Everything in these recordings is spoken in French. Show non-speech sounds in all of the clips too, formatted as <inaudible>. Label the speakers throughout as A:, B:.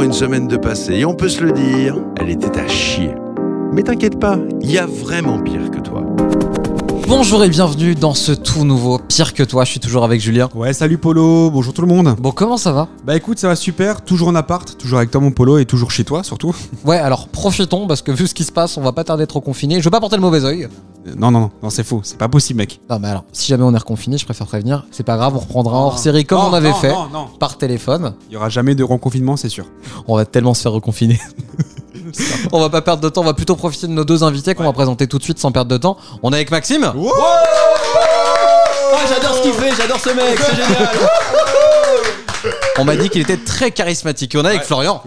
A: une semaine de passé et on peut se le dire, elle était à chier. Mais t'inquiète pas, il y a vraiment pire que toi.
B: Bonjour et bienvenue dans ce tout nouveau Pire que toi, je suis toujours avec Julien.
C: Ouais, salut Polo, bonjour tout le monde.
B: Bon, comment ça va?
C: Bah écoute, ça va super, toujours en appart, toujours avec toi mon Polo et toujours chez toi surtout. <laughs>
B: Ouais, alors profitons parce que vu ce qui se passe, on va pas tarder d'être reconfiné. Je veux pas porter le mauvais oeil.
C: Euh, Non, non, non, non c'est faux, c'est pas possible mec.
B: Non, mais alors, si jamais on est reconfiné, je préfère prévenir, c'est pas grave, on reprendra en hors série comme
C: Non,
B: on avait
C: non,
B: fait
C: Non, non,
B: par téléphone.
C: il y aura jamais de reconfinement, c'est sûr.
B: On va tellement se faire reconfiner. <laughs> on va pas perdre de temps, on va plutôt profiter de nos deux invités qu'on va présenter tout de suite sans perdre de temps. On est avec Maxime.
D: Ah, j'adore ce qu'il fait, j'adore ce mec, c'est génial.
B: On m'a dit qu'il était très charismatique. Et on est avec Florian.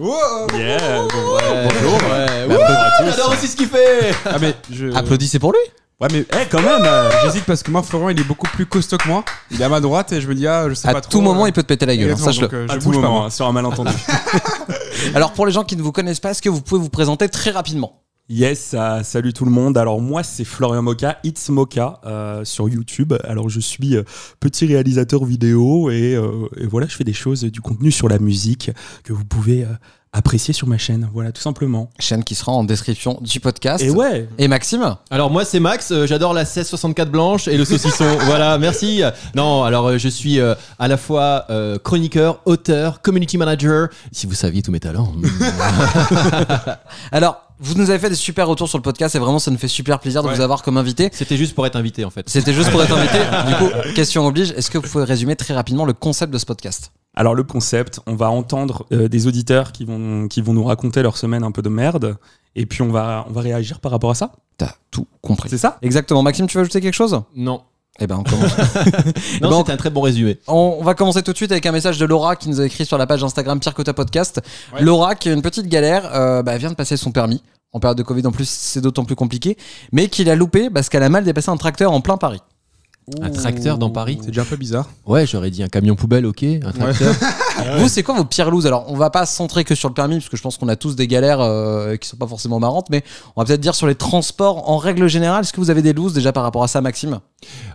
D: Yeah, bonjour. Ouais, ouais. J'adore aussi ce qu'il fait.
C: Ah mais je...
B: Applaudissez pour lui.
C: Ouais mais eh, quand même, euh, j'hésite parce que moi Florent il est beaucoup plus costaud que moi. Il est à ma droite et je me dis ah je sais
B: À
C: pas trop.
B: tout moment,
C: euh,
B: il peut te péter la gueule, hein, sache-le.
C: donc, euh,
D: À tout
C: bouge pas
D: moment,
C: moi.
D: hein, sur un malentendu. <laughs> <laughs>
B: Alors, pour les gens qui ne vous connaissent pas, est-ce que vous pouvez vous présenter très rapidement?
E: Yes, euh, salut tout le monde. Alors moi c'est Florian Moka, It's Moka euh, sur YouTube. Alors je suis euh, petit réalisateur vidéo et, euh, et voilà, je fais des choses, du contenu sur la musique que vous pouvez euh, apprécier sur ma chaîne. Voilà, tout simplement.
B: Chaîne qui sera en description du podcast.
E: Et ouais,
B: Et Maxime
D: Alors moi c'est Max, euh, j'adore la 1664 blanche et le saucisson. <laughs> voilà, merci. Non, alors euh, je suis euh, à la fois euh, chroniqueur, auteur, community manager. Si vous saviez tous mes talents. <laughs>
B: Alors, vous nous avez fait des super retours sur le podcast et vraiment, ça nous fait super plaisir de
D: Ouais.
B: vous avoir comme invité.
D: C'était juste pour être invité en fait.
B: C'était juste pour être invité. <laughs> Du coup, question oblige, est-ce que vous pouvez résumer très rapidement le concept de ce podcast?
E: Alors le concept, on va entendre euh, des auditeurs qui vont, qui vont nous raconter leur semaine un peu de merde et puis on va, on va réagir par rapport à ça.
B: T'as tout compris.
E: C'est ça?
B: Exactement. Maxime, tu veux ajouter quelque chose?
D: Non.
B: Eh ben, on commence. <laughs>
D: Non, c'était un très bon résumé.
B: On va commencer tout de suite avec un message de Laura qui nous a écrit sur la page Instagram Pire que ta podcast. Laura qui a une petite galère, euh, bah, elle vient de passer son permis. En période de Covid en plus, c'est d'autant plus compliqué. Mais qu'il a loupé parce qu'elle a mal dépassé un tracteur en plein Paris.
D: Un tracteur dans Paris
C: C'est déjà un peu bizarre.
D: Ouais, j'aurais dit un camion poubelle, ok. Un tracteur. <laughs>
B: Vous, c'est quoi vos pires looses Alors, on va pas se centrer que sur le permis parce que je pense qu'on a tous des galères euh, qui sont pas forcément marrantes, mais on va peut-être dire sur les transports en règle générale. Est-ce que vous avez des looses déjà par rapport à ça, Maxime?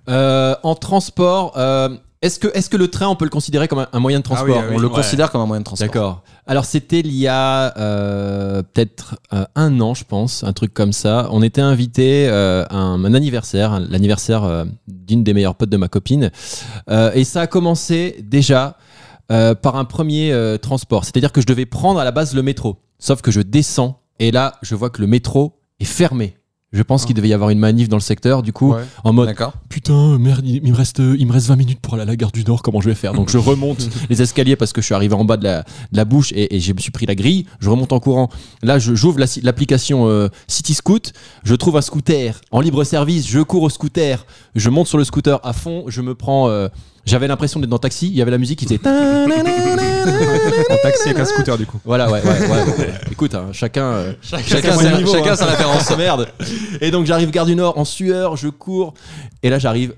D: Euh, en transport, euh, est-ce que, est que le train, on peut le considérer comme un, un moyen de transport?
C: Ah oui, ah
B: On le
E: ouais.
B: considère comme un moyen de transport.
D: D'accord. Alors c'était il y a euh, peut-être euh, un an, je pense, un truc comme ça. On était invité euh, à un, un anniversaire, l'anniversaire d'une des meilleures potes de ma copine, et ça a commencé déjà par un premier transport. C'est-à-dire que je devais prendre à la base le métro, sauf que je descends et là je vois que le métro est fermé. Je pense qu'il devait y avoir une manif dans le secteur, du coup,
C: Ouais.
D: en mode
B: D'accord.
D: putain merde il, me reste il me reste 20 minutes pour aller à la gare du Nord comment je vais faire? Donc je remonte <laughs> les escaliers parce que je suis arrivé en bas de la, de la bouche et, et je me suis pris la grille. Je remonte en courant. Là je- j'ouvre la- l'application euh, City Scoot je trouve un scooter en libre service. Je cours au scooter. Je monte sur le scooter à fond. Je me prends euh, j'avais l'impression d'être dans taxi il y avait la musique qui faisait
C: Un taxi avec un scooter du coup.
D: voilà, ouais, ouais, ouais. Écoute, hein, chacun, chacun,
B: chacun
D: sa- sa référence. Merde. Et donc j'arrive gare du Nord en sueur, je cours, et là j'arrive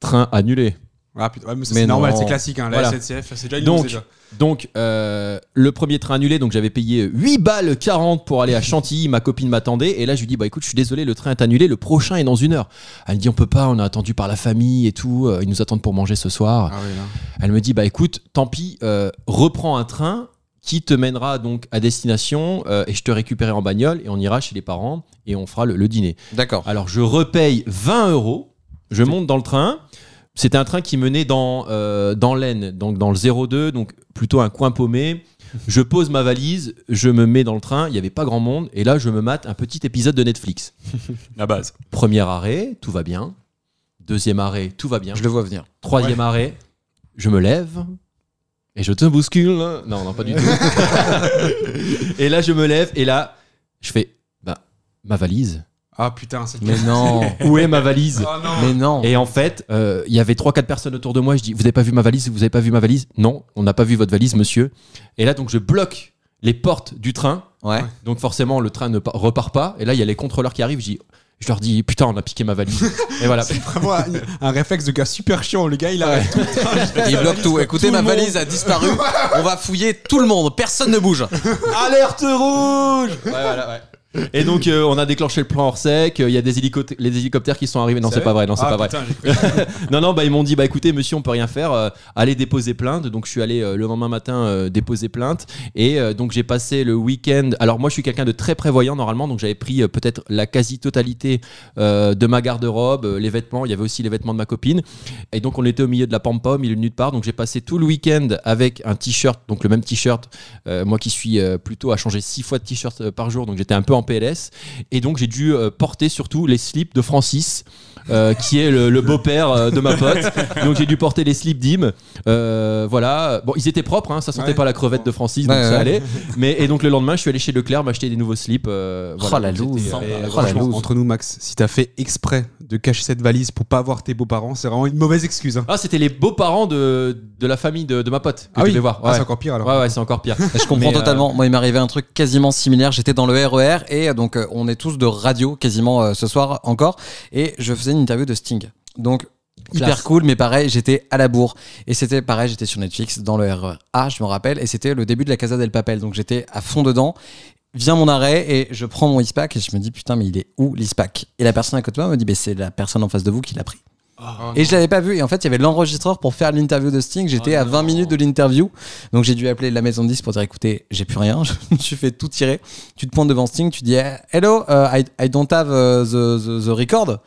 D: train annulé.
C: Ah putain, ouais, mais ça,
D: Mais
C: c'est normal, c'est classique hein, la
D: Voilà.
C: SNCF, c'est déjà une
D: Donc,
C: déjà.
D: Donc euh, le premier train annulé, donc j'avais payé 8 balles 40 pour aller à Chantilly, ma copine m'attendait, et là je lui dis bah écoute, je suis désolé, le train est annulé, le prochain est dans une heure. Elle me dit on peut pas, on a attendu par la famille et tout, euh, ils nous attendent pour manger ce soir.
C: Ah.
D: Elle me dit bah écoute, tant pis, euh, reprends un train qui te mènera donc à destination euh, et je te récupérerai en bagnole et on ira chez les parents et on fera le, le dîner.
B: D'accord.
D: Alors je repaye 20 euros, je monte dans le train. C'était un train qui menait dans, euh, dans l'Aisne, donc dans le 02, donc plutôt un coin paumé. Je pose ma valise, je me mets dans le train, il n'y avait pas grand monde, et là je me mate un petit épisode de Netflix. <laughs>
E: La base.
D: Premier arrêt, tout va bien. Deuxième arrêt, tout va bien.
B: Je le vois venir.
D: Troisième arrêt, je me lève et je te bouscule. Non, non, pas du tout. <laughs> et là, je me lève et là, je fais bah, ma valise.
C: Ah putain, c'est
B: Mais non. <laughs>
D: Où est ma valise
C: Oh non.
B: Mais non.
D: Et en fait, euh, il y avait 3-4 personnes autour de moi. Je dis Vous avez pas vu ma valise? Vous avez pas vu ma valise? Non, on n'a pas vu votre valise, monsieur. Et là, donc, je bloque les portes du train.
B: Ouais.
D: Donc, forcément, le train ne pa- repart pas. Et là, il y a les contrôleurs qui arrivent. Je dis Je leur dis putain, on a piqué ma valise. Et voilà.
C: C'est vraiment un, un réflexe de gars super chiant. Le gars, il arrête tout. <laughs>
B: Il bloque tout. Écoutez,
C: Tout
B: ma valise a disparu. On va fouiller tout le monde. Personne ne bouge. <laughs>
D: Alerte rouge Ouais, voilà, ouais. Et donc, euh, on a déclenché le plan hors sec. Il y a des hélicoptères, les hélicoptères qui sont arrivés. Non, c'est pas vrai. Non, c'est
C: Ah,
D: pas vrai.
C: putain, <laughs>
D: Non, non, bah ils m'ont dit, bah écoutez, monsieur, on peut rien faire. euh, allez déposer plainte. Donc, je suis allé euh, le lendemain matin euh, déposer plainte. Et euh, donc, j'ai passé le week-end. Alors, moi, je suis quelqu'un de très prévoyant normalement. Donc, j'avais pris euh, peut-être la quasi-totalité euh, de ma garde-robe, euh, les vêtements. Il y avait aussi les vêtements de ma copine. Et donc, on était au milieu de la pampa, au milieu de nulle part. Donc, j'ai passé tout le week-end avec un t-shirt, donc le même t-shirt. Euh, moi qui suis euh, plutôt à changer six fois de t-shirt euh, par jour. Donc, j'étais un peu en PLS. Et donc, j'ai dû euh, porter surtout les slips de Francis. euh, qui est le, le beau-père euh, de ma pote. Donc j'ai dû porter les slips d'Im. Euh, voilà. Bon, ils étaient propres, hein, ça sentait
C: Ouais.
D: pas la crevette de Francis, donc
B: Ouais,
D: ça
B: ouais.
D: allait. Mais et donc le lendemain, je suis allé chez Leclerc m'acheter des nouveaux slips. euh,
B: Oh,
D: voilà.
B: la loose. Oh, la loose.
C: entre nous, Max, si t'as fait exprès de cacher cette valise pour pas voir tes beaux-parents, c'est vraiment une mauvaise excuse. hein.
D: Ah, c'était les beaux-parents de, de la famille de, de ma pote que
C: Ah oui,
D: devais voir.
C: Ah,
D: Ouais.
C: c'est encore pire alors.
D: ouais, ouais, c'est encore pire. <laughs>
B: Je comprends
D: Mais, euh,
B: totalement. Moi, il m'est arrivé un truc quasiment similaire. J'étais dans le RER et euh, donc euh, on est tous de radio quasiment euh, ce soir encore. Et je faisais une interview de Sting. Donc hyper
D: Classe.
B: cool, mais pareil, j'étais à la bourre. Et c'était pareil, j'étais sur Netflix dans le RER A, je me rappelle. Et c'était le début de la Casa del Papel. Donc j'étais à fond dedans. Vient mon arrêt et je prends mon ISPAC et je me dis putain, mais il est où l'ISPAC? Et la personne à côté de moi me dit, bah, c'est la personne en face de vous qui l'a pris. Et je l'avais pas vu. Et en fait, il y avait l'enregistreur pour faire l'interview de Sting. J'étais à 20 minutes de l'interview. Donc j'ai dû appeler la maison de 10 pour dire écoutez, j'ai plus rien. <laughs> Je me suis fait tout tirer. Tu te pointes devant Sting, tu dis eh, hello, uh, I, I don't have uh, the, the, the record.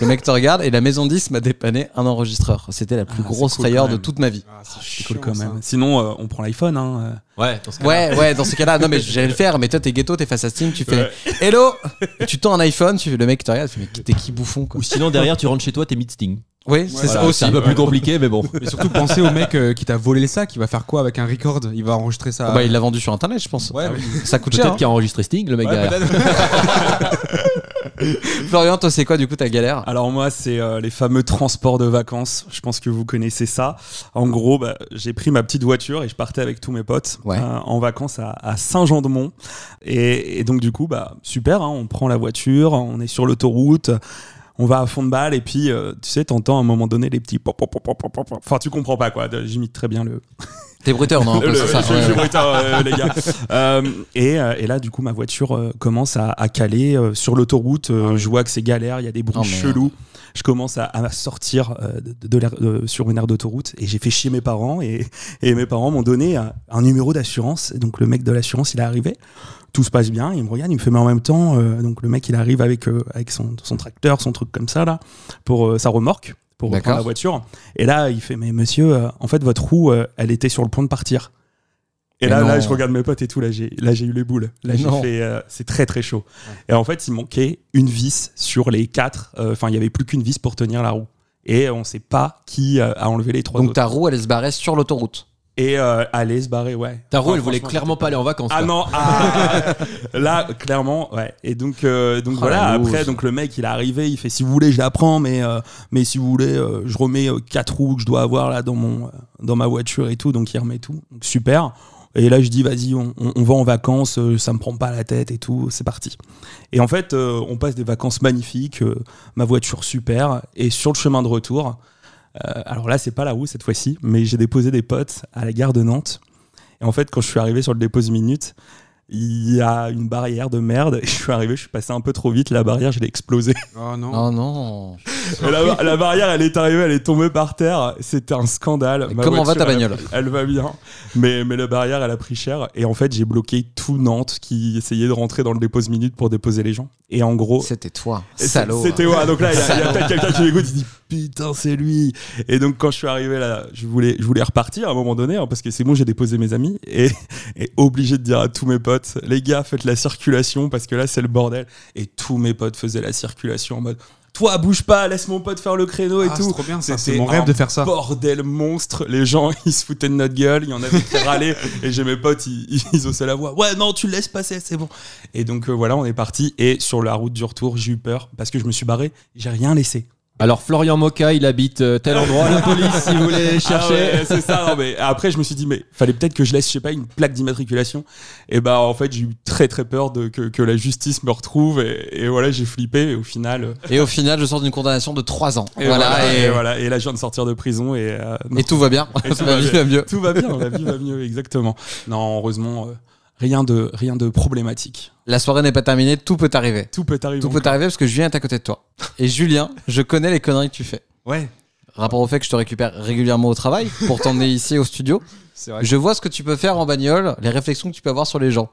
B: Le mec te regarde et la maison de 10 m'a dépanné un enregistreur. C'était la plus
E: Ah,
B: grosse
E: cool
B: frayeur de toute ma vie.
C: Ah,
E: C'est cool
C: chiant,
E: quand
C: ça.
E: même. Sinon, euh, on prend l'iPhone. Hein.
D: Ouais, dans ce cas-là.
B: Ouais, ouais, dans ce cas-là, non mais j'allais le faire, mais toi t'es ghetto, t'es face à Sting, tu fais hello, Et tu tends un iPhone, tu le mec te regarde, tu fais mais t'es qui bouffon quoi.
D: Ou sinon, derrière, tu rentres chez toi, t'es mid-sting.
B: Oui, c'est
D: Voilà,
B: ça aussi.
D: C'est un peu plus compliqué, mais bon.
C: Mais surtout, pensez au mec euh, qui t'a volé le sac. Il va faire quoi avec un record? Il va enregistrer ça.
B: Ah bah, il l'a vendu sur internet, je pense.
C: Ouais, mais-
B: Ça coûte cher.
D: Peut-être
B: hein.
D: qu'il a enregistré Sting, le mec
C: Ouais,
D: derrière. <laughs> <laughs>
B: Florian, toi c'est quoi du coup ta galère?
E: Alors moi, c'est euh, les fameux transports de vacances. Je pense que vous connaissez ça. En gros, bah, j'ai pris ma petite voiture et je partais avec tous mes potes
B: Ouais.
E: euh, en vacances à, à Saint-Jean-de-Mont. Et, et donc du coup, bah super. hein, on prend la voiture, on est sur l'autoroute. On va à fond de balle et puis euh, tu sais, t'entends à un moment donné les petits pop, pop, pop, pop, pop, pop. Enfin, tu comprends pas quoi. J'imite très bien le, <laughs>
B: T'es bruteur, non
E: le-
B: c'est ça,
E: je-
B: ouais,
E: suis euh, les gars. <laughs> Euh, et, euh, et là, du coup, ma voiture euh, commence à, à caler euh, sur l'autoroute. Je vois que c'est galère, il y a des bruits
B: Oh,
E: chelous. Je commence à, à sortir de, de l'air- sur une aire d'autoroute et j'ai fait chier mes parents. Et, et mes parents m'ont donné un, un numéro d'assurance. Donc le mec de l'assurance, il est arrivé. Tout se passe bien, il me regarde, il me fait mais en même temps, euh, donc le mec il arrive avec, euh, avec son, son tracteur, son truc comme ça là, pour euh, sa remorque, pour reprendre la voiture. Et là il fait mais monsieur, euh, en fait votre roue, euh, elle était sur le point de partir. Et
B: Mais
E: là, là, je regarde mes potes et tout, là j'ai, là j'ai eu les boules. Là j'ai fait, euh, c'est très très chaud. Et en fait il manquait une vis sur les quatre, enfin il y avait plus qu'une vis pour tenir la roue. Et on sait pas qui a enlevé les trois
B: Donc
E: autres.
B: ta roue elle se barrait sur l'autoroute.
E: Et euh, aller se barrer, ouais.
D: Ta roue,
E: Enfin,
D: elle voulait clairement pas aller en vacances.
E: ah
D: quoi.
E: non, ah, là clairement, ouais. Et donc, euh, donc
B: Oh,
E: voilà. Après, donc le mec, il est arrivé, il fait si vous voulez, je la prends, mais euh, mais si vous voulez, euh, je remets quatre roues que je dois avoir là dans mon dans ma voiture et tout. Donc il remet tout. Donc, super. Et là, je dis vas-y, on, on- on va en vacances, ça me prend pas la tête et tout, c'est parti. Et en fait, on passe des vacances magnifiques, ma voiture super, et sur le chemin de retour. Euh, alors là, c'est pas la roue cette fois-ci, mais j'ai déposé des potes à la gare de Nantes. Et en fait, quand je suis arrivé sur le dépose minute, il y a une barrière de merde. Et je suis arrivé, je suis passé un peu trop vite. La barrière, je l'ai explosée. <laughs>
C: Oh non.
B: Oh non.
E: La, la barrière, elle est arrivée, elle est tombée par terre. C'était un scandale. Ma
B: comment va ta bagnole
E: elle, va bien. Mais, mais la barrière, elle a pris cher. Et en fait, j'ai bloqué tout Nantes qui essayait de rentrer dans le dépose minute pour déposer les gens. Et en gros,
B: C'était toi, salaud.
E: C'était ouais, donc là, il y a, il y a peut-être <laughs> quelqu'un qui m'écoute, il dit putain, c'est lui. Et donc, quand je suis arrivé là, je voulais, je voulais repartir à un moment donné, hein, parce que c'est bon, j'ai déposé mes amis et, et obligé de dire à tous mes potes, les gars, faites la circulation parce que là, c'est le bordel. Et tous mes potes faisaient la circulation en mode. Toi, bouge pas, laisse mon pote faire le créneau et
C: Ah, c'est
E: tout.
C: C'est mon rêve de faire ça.
E: Bordel monstre, les gens <laughs> ils se foutaient de notre gueule, il y en avait qui râlaient <laughs> et j'ai mes potes ils, ils, la voix. Ouais, non, tu le laisses passer, c'est bon. Et donc euh, voilà, on est parti et sur la route du retour, j'ai eu peur parce que je me suis barré, j'ai rien laissé.
D: Alors, Florian Moka, il habite euh, tel endroit. La police, si vous voulez chercher.
E: Ah ouais, c'est ça. non, mais après, je me suis dit, mais fallait peut-être que je laisse, je sais pas, une plaque d'immatriculation. Et bah, en fait, j'ai eu très très peur de que, que la justice me retrouve. Et, et voilà, j'ai flippé. Et au final, euh,
B: Et au final, je sors d'une condamnation de 3 ans.
E: et
B: voilà, et,
E: voilà. Et là, je viens de sortir de prison et, euh,
B: et tout va bien.
E: Et tout <laughs>
B: La
E: va
B: vie
E: bien.
B: va mieux.
E: tout va bien. La vie va mieux, exactement. Non, heureusement. euh, Rien de, rien de problématique.
B: La soirée n'est pas terminée, tout peut arriver.
E: Tout peut arriver.
B: Tout peut arriver parce que Julien est à côté de toi. Et Julien, je connais les conneries que tu fais.
C: Ouais,
B: Rapport au fait que je te récupère régulièrement au travail pour t'emmener <laughs> ici au studio,
C: c'est vrai.
B: je vois ce que tu peux faire en bagnole, les réflexions que tu peux avoir sur les gens.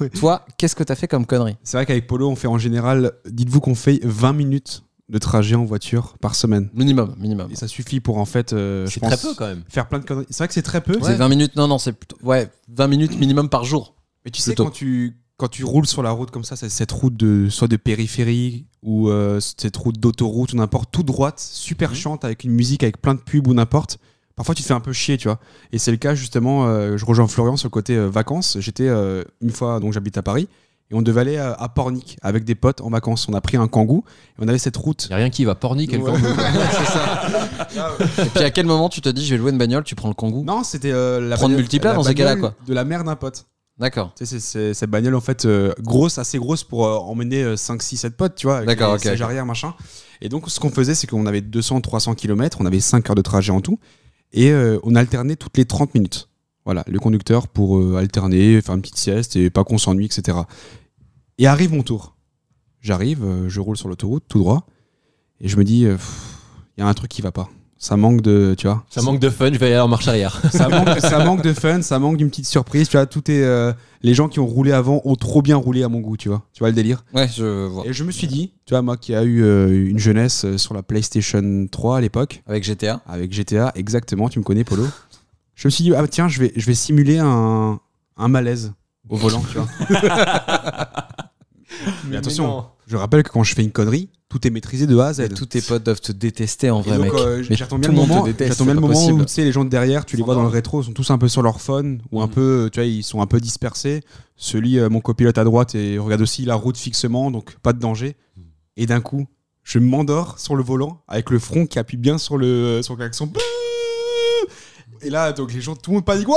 C: Ouais.
B: Toi, qu'est-ce que t'as fait comme connerie?
C: C'est vrai qu'avec Polo, on fait en général, dites-vous qu'on fait 20 minutes de trajet en voiture par semaine.
B: Minimum, minimum.
C: Et ça suffit pour en fait, euh, je pense,
D: très peu quand même.
C: faire plein de conneries. C'est vrai que c'est très peu.
B: C'est 20 minutes, non, non, c'est plutôt. Ouais, 20 minutes minimum par jour.
C: Mais tu sais, quand tu, quand tu roules sur la route comme ça, c'est cette route de, soit de périphérie ou euh, cette route d'autoroute ou n'importe, tout droite, super
B: Mhm.
C: chiante, avec une musique, avec plein de pubs ou n'importe. Parfois, tu te fais un peu chier, tu vois. Et c'est le cas, justement, euh, je rejoins Florian sur le côté euh, vacances. J'étais euh, une fois, donc j'habite à Paris, et on devait aller à, à Pornic avec des potes en vacances. On a pris un kangou, et on avait cette route.
D: Y a rien qui va. Pornic, quel
C: Ouais. <laughs>
B: Et puis à quel moment tu te dis, je vais louer une bagnole, tu prends le Kangoo?
C: Non, c'était euh, la
B: Prendre
C: la
B: dans ces cas-là, quoi.
C: De la mère d'un pote.
B: D'accord.
C: Tu sais, c'est- cette bagnole en fait euh, grosse, assez grosse pour euh, emmener euh, 5, 6, 7 potes, tu vois.
B: D'accord, ok,
C: arrière, machin. Et donc, ce qu'on faisait, c'est qu'on avait 200, 300 km, on avait 5 heures de trajet en tout. Et euh, on alternait toutes les 30 minutes. Voilà, le conducteur pour alterner, faire une petite sieste et pas qu'on s'ennuie, etc. Et arrive mon tour. J'arrive, je roule sur l'autoroute tout droit. Et je me dis, il y a un truc qui va pas. Ça manque de, tu vois.
D: Ça manque de fun, je vais aller en marche arrière. <laughs>
C: ça manque, ça manque de fun, ça manque d'une petite surprise. Tu vois, tout est. euh, les gens qui ont roulé avant ont trop bien roulé à mon goût, tu vois. Tu vois le délire.
B: Ouais, je vois.
C: Et je me suis dit, tu vois, moi qui a eu euh, une jeunesse euh, sur la PlayStation 3 à l'époque,
B: Avec GTA.
C: avec GTA, exactement, tu me connais, Polo. Je me suis dit, ah tiens, je vais, je vais simuler un, un malaise au volant, tu vois. <laughs> <laughs> Mais attention, je rappelle que quand je fais une connerie, tout est maîtrisé de A à Z.
B: Et tous tes potes doivent te détester en vrai,
C: donc,
B: mec.
C: euh,
B: Mais
C: j'attends bien le moment,
B: déteste,
C: bien le moment
B: possible.
C: où tu sais les gens de derrière, tu les vois dans le rétro, sont tous un peu sur leur phone ou un
B: Mhm.
C: peu, tu vois, ils sont un peu dispersés. Celui, euh, mon copilote à droite, et regarde aussi la route fixement, donc pas de danger. Et d'un coup, je m'endors sur le volant avec le front qui appuie bien sur le sur le klaxon. Et là, donc les gens, tout le monde panique. Wow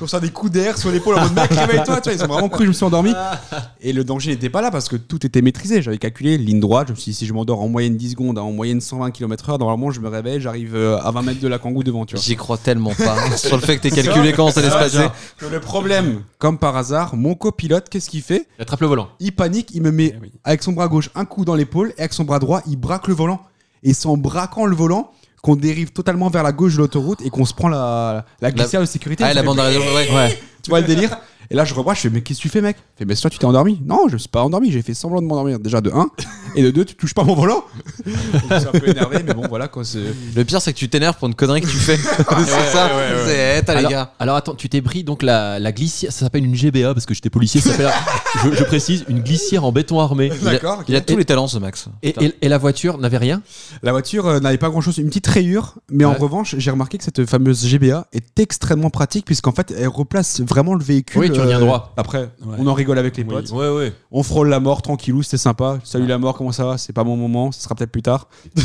C: On sent des coups d'air sur l'épaule en mode mec, réveille-toi. Tu vois, ils ont vraiment cru je me suis endormi. <laughs> Et le danger n'était pas là parce que tout était maîtrisé. J'avais calculé ligne droite. Je me suis dit, si je m'endors en moyenne 10 secondes, en moyenne 120 km/h, normalement, je me réveille, j'arrive euh, à 20 mètres de la kangou devant. Tu vois.
B: J'y crois tellement pas <laughs> sur le fait que t'aies calculé comment ça allait se passer.
C: le problème, comme par hasard, mon copilote, qu'est-ce qu'il fait?
D: J'attrape le volant.
C: Il panique, il me met
E: Eh
C: avec son bras gauche un coup dans l'épaule et avec son bras droit, il braque le volant. Et c'est en braquant le volant qu'on dérive totalement vers la gauche de l'autoroute et qu'on se prend la, la glissière de sécurité.
B: Ah, la bande d'arrêt. Ouais.
C: Ouais, tu vois le délire? Et là, je rebraque, je fais, mais qu'est-ce que tu fais, mec? Il fait, mais toi, tu t'es endormi Non, je me suis pas endormi, j'ai fait semblant de m'endormir. Déjà, de 1. Et de 2, tu touches pas mon volant Donc, <laughs> Je suis un peu énervé, mais bon, voilà, quoi. c'est-
B: Le pire, c'est que tu t'énerves pour une connerie que tu fais. <laughs> c'est ça. C'est, eh, t'as les
D: alors,
B: gars.
D: alors attends, tu t'es pris donc la, la glissière, ça s'appelle une GBA parce que j'étais policier, ça s'appelle, <laughs> je, je précise, une glissière en béton armé.
C: D'accord. ok.
B: Il a tous les talents, ce Max.
D: Et, et- et la voiture n'avait rien?
C: La voiture euh, n'avait pas grand chose, une petite rayure, mais en
D: Ouais.
C: revanche, j'ai remarqué que cette fameuse GBA est extrêmement pratique puisqu'en fait, elle replace vraiment le véhicule.
D: Oui, tu reviens droit.
C: Après, on en rigole avec les
E: Oui.
C: potes.
D: Ouais, ouais.
C: On frôle la mort tranquillou, c'était sympa. Salut la mort, comment ça va? C'est pas mon moment, ce sera peut-être plus tard. <laughs>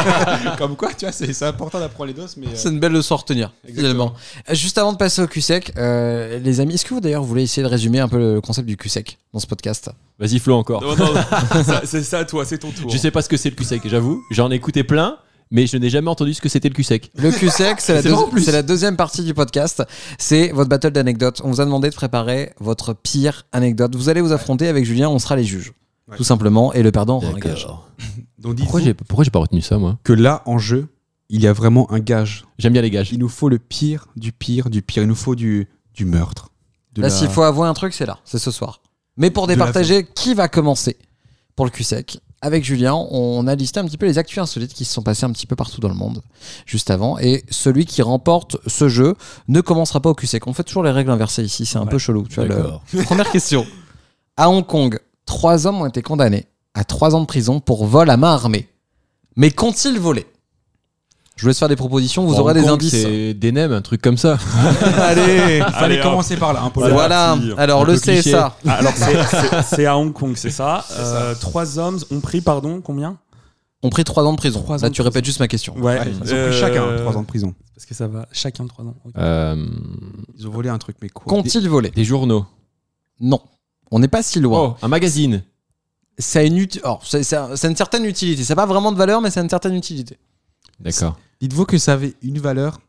C: <laughs> Comme quoi, tu vois, c'est c'est important d'apprendre les doses, mais. euh,
B: C'est une belle leçon à retenir, finalement. Euh, Juste avant de passer au Q-Sec, euh, les amis, est-ce que vous d'ailleurs voulez essayer de résumer un peu le concept du Q-Sec dans ce podcast?
D: Vas-y Flo encore.
E: Non, non, non. <laughs> Ça, c'est ça, toi, c'est ton tour.
D: Je sais pas ce que c'est le cul-sec, j'avoue. J'en ai écouté plein, mais je n'ai jamais entendu ce que c'était le cul-sec.
B: Le Q-Sec, c'est <laughs> la,
D: C'est
B: la deuxième partie du podcast. C'est votre battle d'anecdotes. On vous a demandé de préparer votre pire anecdote. Vous allez vous affronter avec Julien, on sera les juges.
C: Ouais.
B: Tout simplement, et le perdant aura un gage.
C: Donc
D: Pourquoi j'ai pourquoi j'ai pas retenu ça moi
C: que là, en jeu, il y a vraiment un gage.
D: J'aime bien les gages.
C: Il nous faut le pire du pire du pire. Il nous faut du, du meurtre. De
B: Là,
C: la-
B: s'il faut avouer un truc, c'est là, c'est ce soir. Mais pour départager, qui va commencer pour le Q-Sec Avec Julien, on a listé un petit peu les actus insolites qui se sont passées un petit peu partout dans le monde juste avant. Et celui qui remporte ce jeu ne commencera pas au Q-Sec. On fait toujours les règles inversées ici, c'est un
E: Ouais.
B: peu chelou. Tu vois, le-. <laughs> Première question. À Hong Kong, trois hommes ont été condamnés à trois ans de prison pour vol à main armée. Mais qu'ont-ils volé? Je vous laisse faire des propositions, vous
D: Hong
B: aurez des
D: Kong,
B: indices.
D: C'est des nems, un truc comme ça. <laughs>
B: Allez
C: Il fallait commencer par là, peu.
E: Voilà.
B: Alors le
D: cliché.
B: CSA.
E: Ah, alors, c'est- à Hong Kong, <laughs> c'est ça. Euh, Trois hommes ont pris, pardon, combien?
B: Ont pris trois ans de prison.
E: Trois
B: Là,
E: ans
B: tu répètes juste ma question.
E: Ouais.
C: Ouais, ils ont pris
E: euh,
C: chacun 3 ans de prison.
E: Parce que ça va, chacun trois ans.
D: Euh,
C: Ils ont volé un truc, mais quoi?
B: Qu'ont-ils volé?
D: des journaux.
B: Non. On n'est pas si loin.
D: Oh, un magazine.
B: Ça a une, alors, une certaine utilité. Ça n'a pas vraiment de valeur, mais c'est une certaine utilité.
D: D'accord.
C: Dites-vous que ça avait une valeur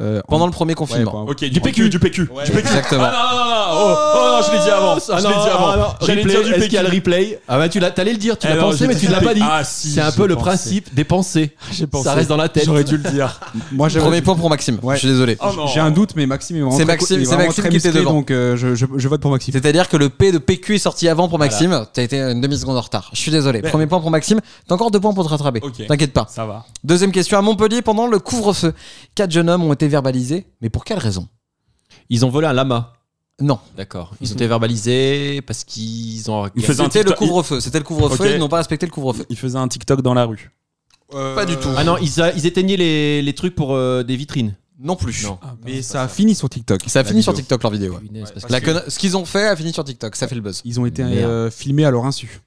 C: Euh,
B: Pendant le premier confinement.
E: Ok, du PQ, du PQ. Du PQ.
B: Exactement.
E: Ah non, non, non, non, oh, oh non, je l'ai dit avant.
D: Ah
E: je l'ai dit avant.
D: ah
E: J'allais
D: replay,
E: dire du
D: Est-ce
E: PQ.
D: qu'il y a le replay Ah bah tu l'as, t'allais le dire, tu
E: Eh
D: l'as pensé, mais tu ne l'as pas dit.
E: Ah, si,
D: C'est un peu le principe des pensées. <laughs>
E: J'ai pensé.
D: Ça reste dans la tête.
E: J'aurais dû le dire. <laughs>
C: Moi,
B: Premier point pour Maxime.
C: Ouais.
B: Je suis désolé.
E: Oh.
C: J'ai un doute, mais Maxime est vraiment
B: C'est
C: très-
B: Maxime- c'est Maxime
C: très
B: qui était devant.
C: Donc euh, je, vote pour Maxime.
B: C'est-à-dire que le P de PQ est sorti avant pour Maxime. T'as été une demi-seconde en retard. Je suis désolé. Premier point pour Maxime. T'as encore deux points pour te rattraper. T'inquiète pas.
E: Ça va.
B: Deuxième question. À Montpellier, pendant le couvre-feu, quatre jeunes hommes ont été verbalisés. Mais pour quelle raison?
D: Ils ont volé un lama.
B: Non.
D: D'accord. Ils ont été verbalisés parce qu'ils ont.
E: Ils faisaient un
B: C'était le
E: TikTok-
B: couvre-feu. C'était le couvre-feu.
E: Ok.
B: Ils n'ont pas respecté le couvre-feu.
E: Il faisait un TikTok dans la rue.
B: Pas du tout.
D: Ah non, ils, a- ils éteignaient les, les trucs pour euh, des vitrines.
B: Non plus.
D: Non.
C: Mais ça a fini sur TikTok.
B: Ça a
C: la
B: fini sur. TikTok leur vidéo. ouais.
D: Punaise, parce
B: La
D: que-
B: conne- Ce qu'ils ont fait a fini sur TikTok. Ça fait le buzz.
C: Ils ont été
D: Merde.
C: euh, filmés à leur insu.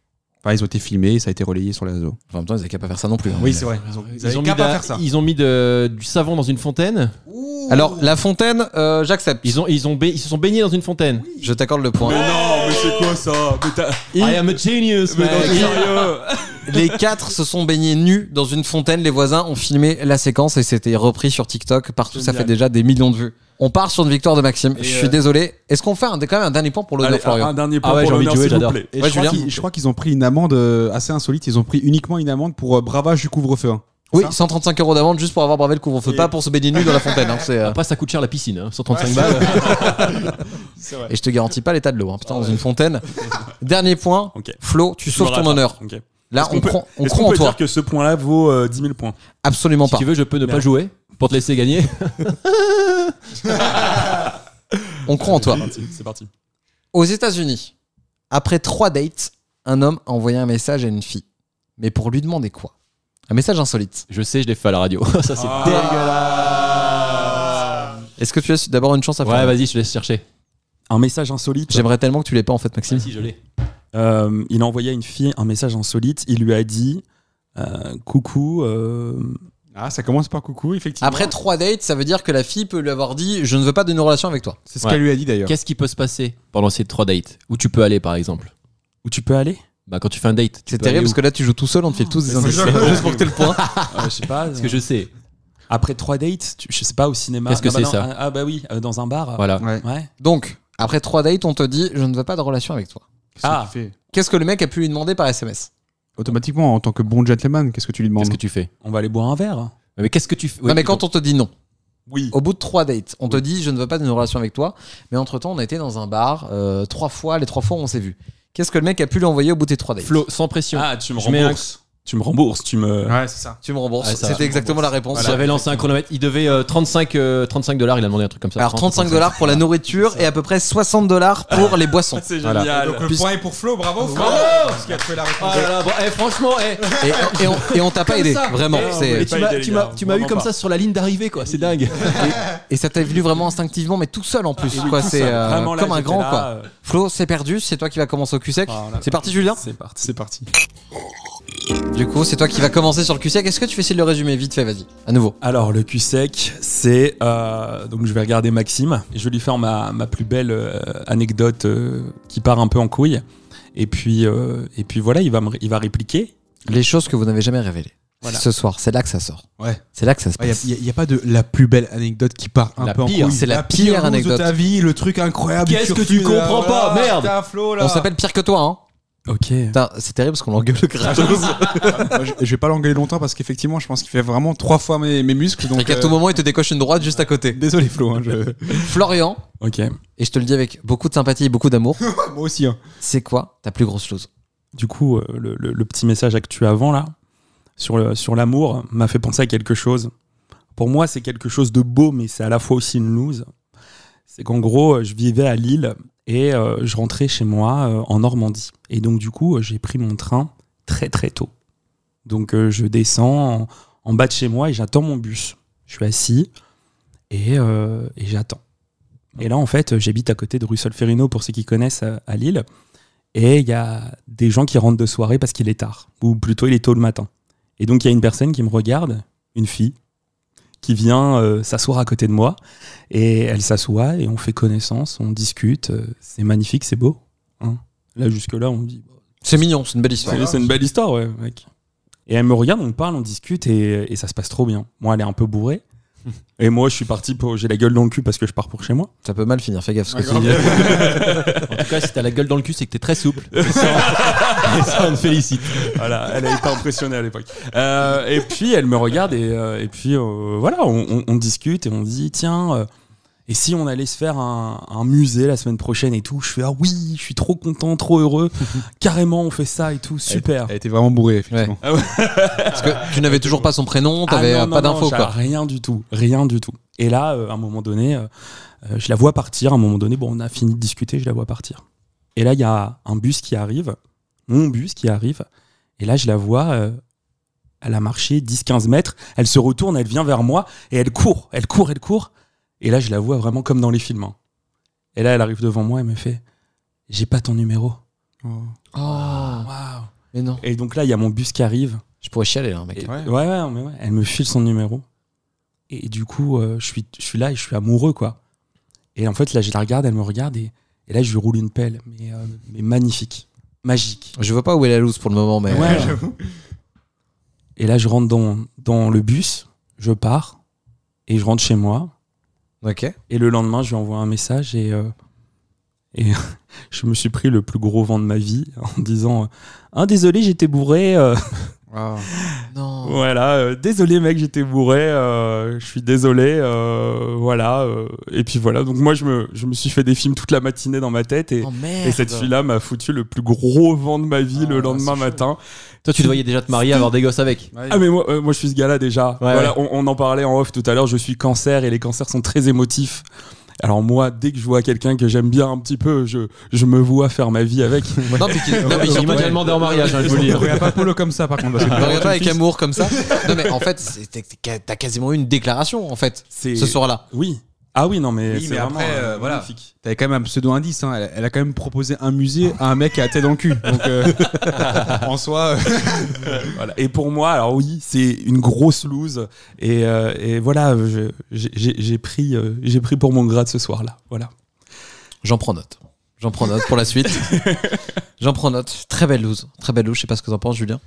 C: Enfin, ils ont été filmés ça a été relayé sur les réseaux.
B: En même temps, ils n'avaient qu'à pas faire ça non plus. hein.
C: Oui, c'est vrai. Ils ont,
D: Ils ont, mis, de- ils ont mis de- du savon dans une fontaine.
B: Alors, la fontaine, euh, j'accepte.
D: Ils, ont, ils, ont ba- ils se sont baignés dans une fontaine.
B: Je t'accorde le point.
E: non, mais c'est quoi ça? Mais
D: I am a genius,
E: Mais non, sérieux <laughs>
B: Les quatre se sont baignés nus dans une fontaine. Les voisins ont filmé la séquence et c'était repris sur TikTok. Partout, ça fait déjà des millions de vues. On part sur une victoire de Maxime.
C: Et,
B: je suis
C: euh,
B: désolé. Est-ce qu'on fait un, quand même un dernier point pour l'honneur, Florian
E: un dernier point
D: Ah ouais,
E: pour
D: j'ai envie de
E: l'honneur,
D: jouer,
E: s'il vous
D: j'adore.
E: plaît.
C: Et
B: Ouais,
C: je, crois qu'ils, je crois qu'ils ont pris une amende euh, assez insolite. Ils ont pris uniquement une amende pour euh, bravage du couvre-feu. hein.
B: Oui,
C: Ça
B: 135 euros d'amende juste pour avoir bravé le couvre-feu,
E: Et-
B: pas pour se baigner nu dans la fontaine. hein, c'est, euh,
D: Après, ça coûte cher la piscine, hein, 135 balles. <laughs>
B: Et je te garantis pas l'état de l'eau. hein. Putain, dans une fontaine. Dernier point.
E: Ok.
B: Flo, tu
E: Je
B: sauves ton honneur. Là,
E: qu'on
B: on
E: peut-
B: croit, on
E: Est-ce
B: croit
E: qu'on
B: en
E: peut
B: toi.
E: dire que ce point-là vaut euh, 10 000 points?
B: Absolument
D: si
B: pas.
D: tu veux, je peux ne pas jouer pour te laisser gagner. <laughs>
B: On croit en toi.
E: C'est parti.
B: Aux États-Unis, après trois dates, un homme a envoyé un message à une fille. Mais pour lui demander quoi? Un message insolite.
D: Je sais, je l'ai fait à la radio. <laughs> ça, c'est
E: Ah.
D: dégueulasse.
B: Est-ce que tu as d'abord une chance à faire
D: Ouais, vas-y, je te laisse chercher.
E: Un message insolite.
B: J'aimerais tellement que tu l'aies pas en fait, Maxime.
D: Si, je l'ai.
E: Euh, il a envoyé à une fille un message insolite. Il lui a dit euh, Coucou, euh,
C: Ah, ça commence par coucou, effectivement.
B: Après trois dates, ça veut dire que la fille peut lui avoir dit Je ne veux pas d'une relation avec toi.
C: c'est ce
D: Ouais.
C: qu'elle lui a dit d'ailleurs.
D: Qu'est-ce qui peut se passer pendant ces trois dates Où tu peux aller, par exemple
E: où tu peux aller
D: Bah, quand tu fais un date. tu
B: C'est
D: peux
B: terrible
D: aller
B: parce que là tu joues tout seul, on te fait tous des indices. <laughs> Juste pour que t'aies le point.
E: Euh, <laughs> Je sais pas.
D: Parce que je sais.
E: Après trois dates, tu- je sais pas, au cinéma.
D: Qu'est-ce que
E: Non, bah
D: c'est,
E: non,
D: ça
E: Ah, ah bah oui, euh, dans un bar.
D: Voilà.
C: Ouais.
E: Ouais.
B: Donc, après trois dates, on te dit Je ne veux pas de relation avec toi.
C: Qu'est-ce que
E: Ah.
C: tu fais
B: Qu'est-ce que le mec a pu lui demander par SMS
C: Automatiquement, en tant que bon gentleman, qu'est-ce que tu lui demandes
D: Qu'est-ce que tu fais
E: On va aller boire un verre.
D: Mais qu'est-ce que tu fais
B: Non, mais quand on te dit non,
E: Oui.
B: au bout de trois dates, on te dit Je ne veux pas d'une relation avec toi, mais entre temps, on a été dans un bar euh, trois fois, les trois fois, on s'est vu. Qu'est-ce que le mec a pu lui envoyer au bout des trois dates
D: Flo, sans pression.
E: Ah, tu me
D: Je mets un-
E: rembourses. Tu me rembourses, tu me.
C: Ouais, c'est ça.
B: Tu me rembourses.
D: Ouais.
B: C'était exactement la réponse.
D: J'avais lancé un chronomètre. Il devait euh, 35, euh, 35 dollars. Il a demandé un truc comme ça.
B: Alors 35 dollars pour la nourriture et à peu près 60 dollars pour les boissons. <laughs>
E: C'est
D: Voilà.
E: génial.
C: Donc le
B: Puis-
C: point est pour Flo, bravo Flo
B: Bravo
C: Parce qu'il a trouvé la réponse.
D: Ah là là, bon, eh, franchement, eh,
B: Et, et on, et on t'a pas aidé,
D: ça.
B: vraiment.
D: Et tu m'as-
E: aidé, les
D: tu m'as
E: gars,
D: tu m'as eu comme ça sur la ligne d'arrivée, quoi. C'est dingue.
B: et ça t'est venu vraiment instinctivement, mais tout seul en plus.
E: Tout
B: C'est euh, comme un grand quoi.
E: euh,
B: Flo, c'est perdu. C'est toi qui va commencer au cul sec.
E: voilà.
B: C'est parti, Julien?
E: C'est parti.
C: C'est parti.
B: Du coup, c'est toi qui va commencer sur le cul sec. Est-ce que tu fais essayer de le résumer vite fait? Vas-y, à nouveau.
E: Alors, le cul sec, c'est. euh, donc, je vais regarder Maxime et je vais lui faire ma, ma plus belle euh, anecdote euh, qui part un peu en couille. Et puis, euh, et puis voilà, il va, me, il va répliquer.
B: Les choses que vous n'avez jamais révélées.
E: Voilà.
B: Ce soir, c'est là que ça sort.
C: Ouais.
B: C'est là que ça se
C: Il
B: passe.
C: n'y a, pas de la plus belle anecdote qui part un
D: La
C: peu
D: pire.
C: en couille.
B: C'est la pire anecdote.
C: de ta vie, le truc incroyable.
D: Qu'est-ce que tu comprends pas? Merde.
B: On s'appelle pire que toi, hein.
E: Ok.
B: Putain, c'est terrible parce qu'on l'engueule <laughs> gratos.
C: Je, je vais pas l'engueuler longtemps parce qu'effectivement, je pense qu'il fait vraiment trois fois mes, mes muscles. Donc,
B: Et qu'à
C: euh,
B: tout moment, il te décoche une droite juste à côté.
C: Désolé Flo, hein, je- <laughs>
B: Florian,
E: Ok.
B: et je te le dis avec beaucoup de sympathie et beaucoup d'amour, <laughs>
C: moi aussi. hein.
B: c'est quoi ta plus grosse chose?
E: Du coup, euh, le, le- le petit message que tu as avant là, sur le- sur l'amour, m'a fait penser à quelque chose. Pour moi, c'est quelque chose de beau, mais c'est à la fois aussi une loose. C'est qu'en gros, je vivais à Lille et euh, je rentrais chez moi euh, en Normandie. Et donc, du coup, euh, j'ai pris mon train très très tôt. Donc, je descends en, bas de chez moi et j'attends mon bus. Je suis assis et, et j'attends. Et là, en fait, j'habite à côté de rue Solferino, pour ceux qui connaissent à Lille. Et il y a des gens qui rentrent de soirée parce qu'il est tard, ou plutôt il est tôt le matin. Et donc il y a une personne qui me regarde, une fille, qui vient euh, s'asseoir à côté de moi, et elle s'assoit et on fait connaissance, on discute, euh, c'est magnifique, c'est beau. hein. Là jusque-là on dit,
B: C'est mignon, c'est une belle histoire.
E: c'est une belle histoire, ouais, mec. Et elle me regarde, on parle, on discute, et, et ça se passe trop bien. Moi elle est un peu bourrée, <laughs> Et moi, je suis parti pour. J'ai la gueule dans le cul parce que je pars pour chez moi.
B: Ça peut mal finir, fais gaffe. que dis. <laughs>
D: En tout cas, si t'as la gueule dans le cul, c'est que t'es très souple. Et ça, <laughs> et ça, on te félicite.
E: Voilà, elle a été impressionnée à l'époque. Euh, et puis elle me regarde et, euh, et puis euh, voilà, on, on- on discute et on dit tiens, euh, et si on allait se faire un, un musée la semaine prochaine et tout Je fais ah oui, je suis trop content, trop heureux. <laughs> Carrément, on fait ça et tout, super.
C: Elle était vraiment bourrée, effectivement. <laughs>
B: Parce que tu n'avais toujours pas son prénom, t'avais
E: Ah
B: euh,
E: non,
B: pas d'infos.
E: Rien du tout, rien du tout. Et là, euh, à un moment donné, euh, euh, je la vois partir. À un moment donné, bon, on a fini de discuter, je la vois partir. Et là, il y a un bus qui arrive, mon bus qui arrive. Et là, je la vois, euh, elle a marché 10-15 mètres, elle se retourne, elle vient vers moi et elle court, elle court, elle court. Et là, je la vois vraiment comme dans les films. hein. Et là, elle arrive devant moi et me fait J'ai pas ton numéro.
C: Oh.
B: Oh,
E: Waouh.
B: mais non.
E: Et donc là, il y a mon bus qui arrive.
B: Je pourrais chialer, hein, mec.
E: Et- ouais. Ouais, mais ouais, elle me file son numéro. Et du coup, euh, je, suis, je suis là et je suis amoureux, quoi. Et en fait, là, je la regarde, elle me regarde et, et là, je lui roule une pelle, mais, euh, mais magnifique, magique.
B: Je vois pas où est la loose pour le moment, mais.
E: Ouais, Et là, je rentre dans, dans le bus, je pars et je rentre chez moi. Et le lendemain, je lui envoie un message et, euh, et <laughs> je me suis pris le plus gros vent de ma vie en disant euh, Ah, désolé, j'étais bourré. Euh,
B: Non.
E: Voilà, euh, désolé mec, j'étais bourré, euh, je suis désolé, euh, voilà. euh, et puis voilà, donc moi je me, je me suis fait des films toute la matinée dans ma tête et,
B: Oh
E: et cette fille-là m'a foutu le plus gros vent de ma vie
B: Ah,
E: le lendemain
B: c'est chaud.
E: matin.
D: Toi, tu te voyais déjà te marier, avoir des gosses avec.
E: Ah mais moi, euh, moi je suis ce gars-là déjà.
D: Ouais,
E: voilà,
D: ouais.
E: On, on en parlait en off tout à l'heure, je suis cancer et les cancers sont très émotifs. Alors moi, dès que je vois quelqu'un que j'aime bien un petit peu, je, je me vois faire ma vie avec. <laughs>
B: Non, mais,
D: Il m'a déjà demandé en mariage, hein, je vous le dis.
C: Ne regarde pas Polo comme ça, par contre.
B: Regarde pas avec amour comme ça. <laughs> Non, mais en fait, t'as quasiment eu une déclaration, en fait, ce soir-là.
E: Oui. Ah oui, non mais
C: Oui,
E: c'est
C: mais
E: vraiment
C: après,
E: euh,
C: euh, voilà.
E: magnifique.
C: T'avais quand même un pseudo indice. Hein. Elle, elle a quand même proposé un musée à un mec à la tête dans le cul. Donc, euh, <laughs> en soi, <laughs>
E: Voilà. Et pour moi, alors oui, c'est une grosse loose. Et, euh, et voilà, je- j'ai- pris, euh, j'ai pris pour mon grade ce soir-là. Voilà.
B: J'en prends note. J'en prends note pour la suite. <laughs> J'en prends note. Très belle loose. Très belle loose. Je sais pas ce que t'en penses, Julien.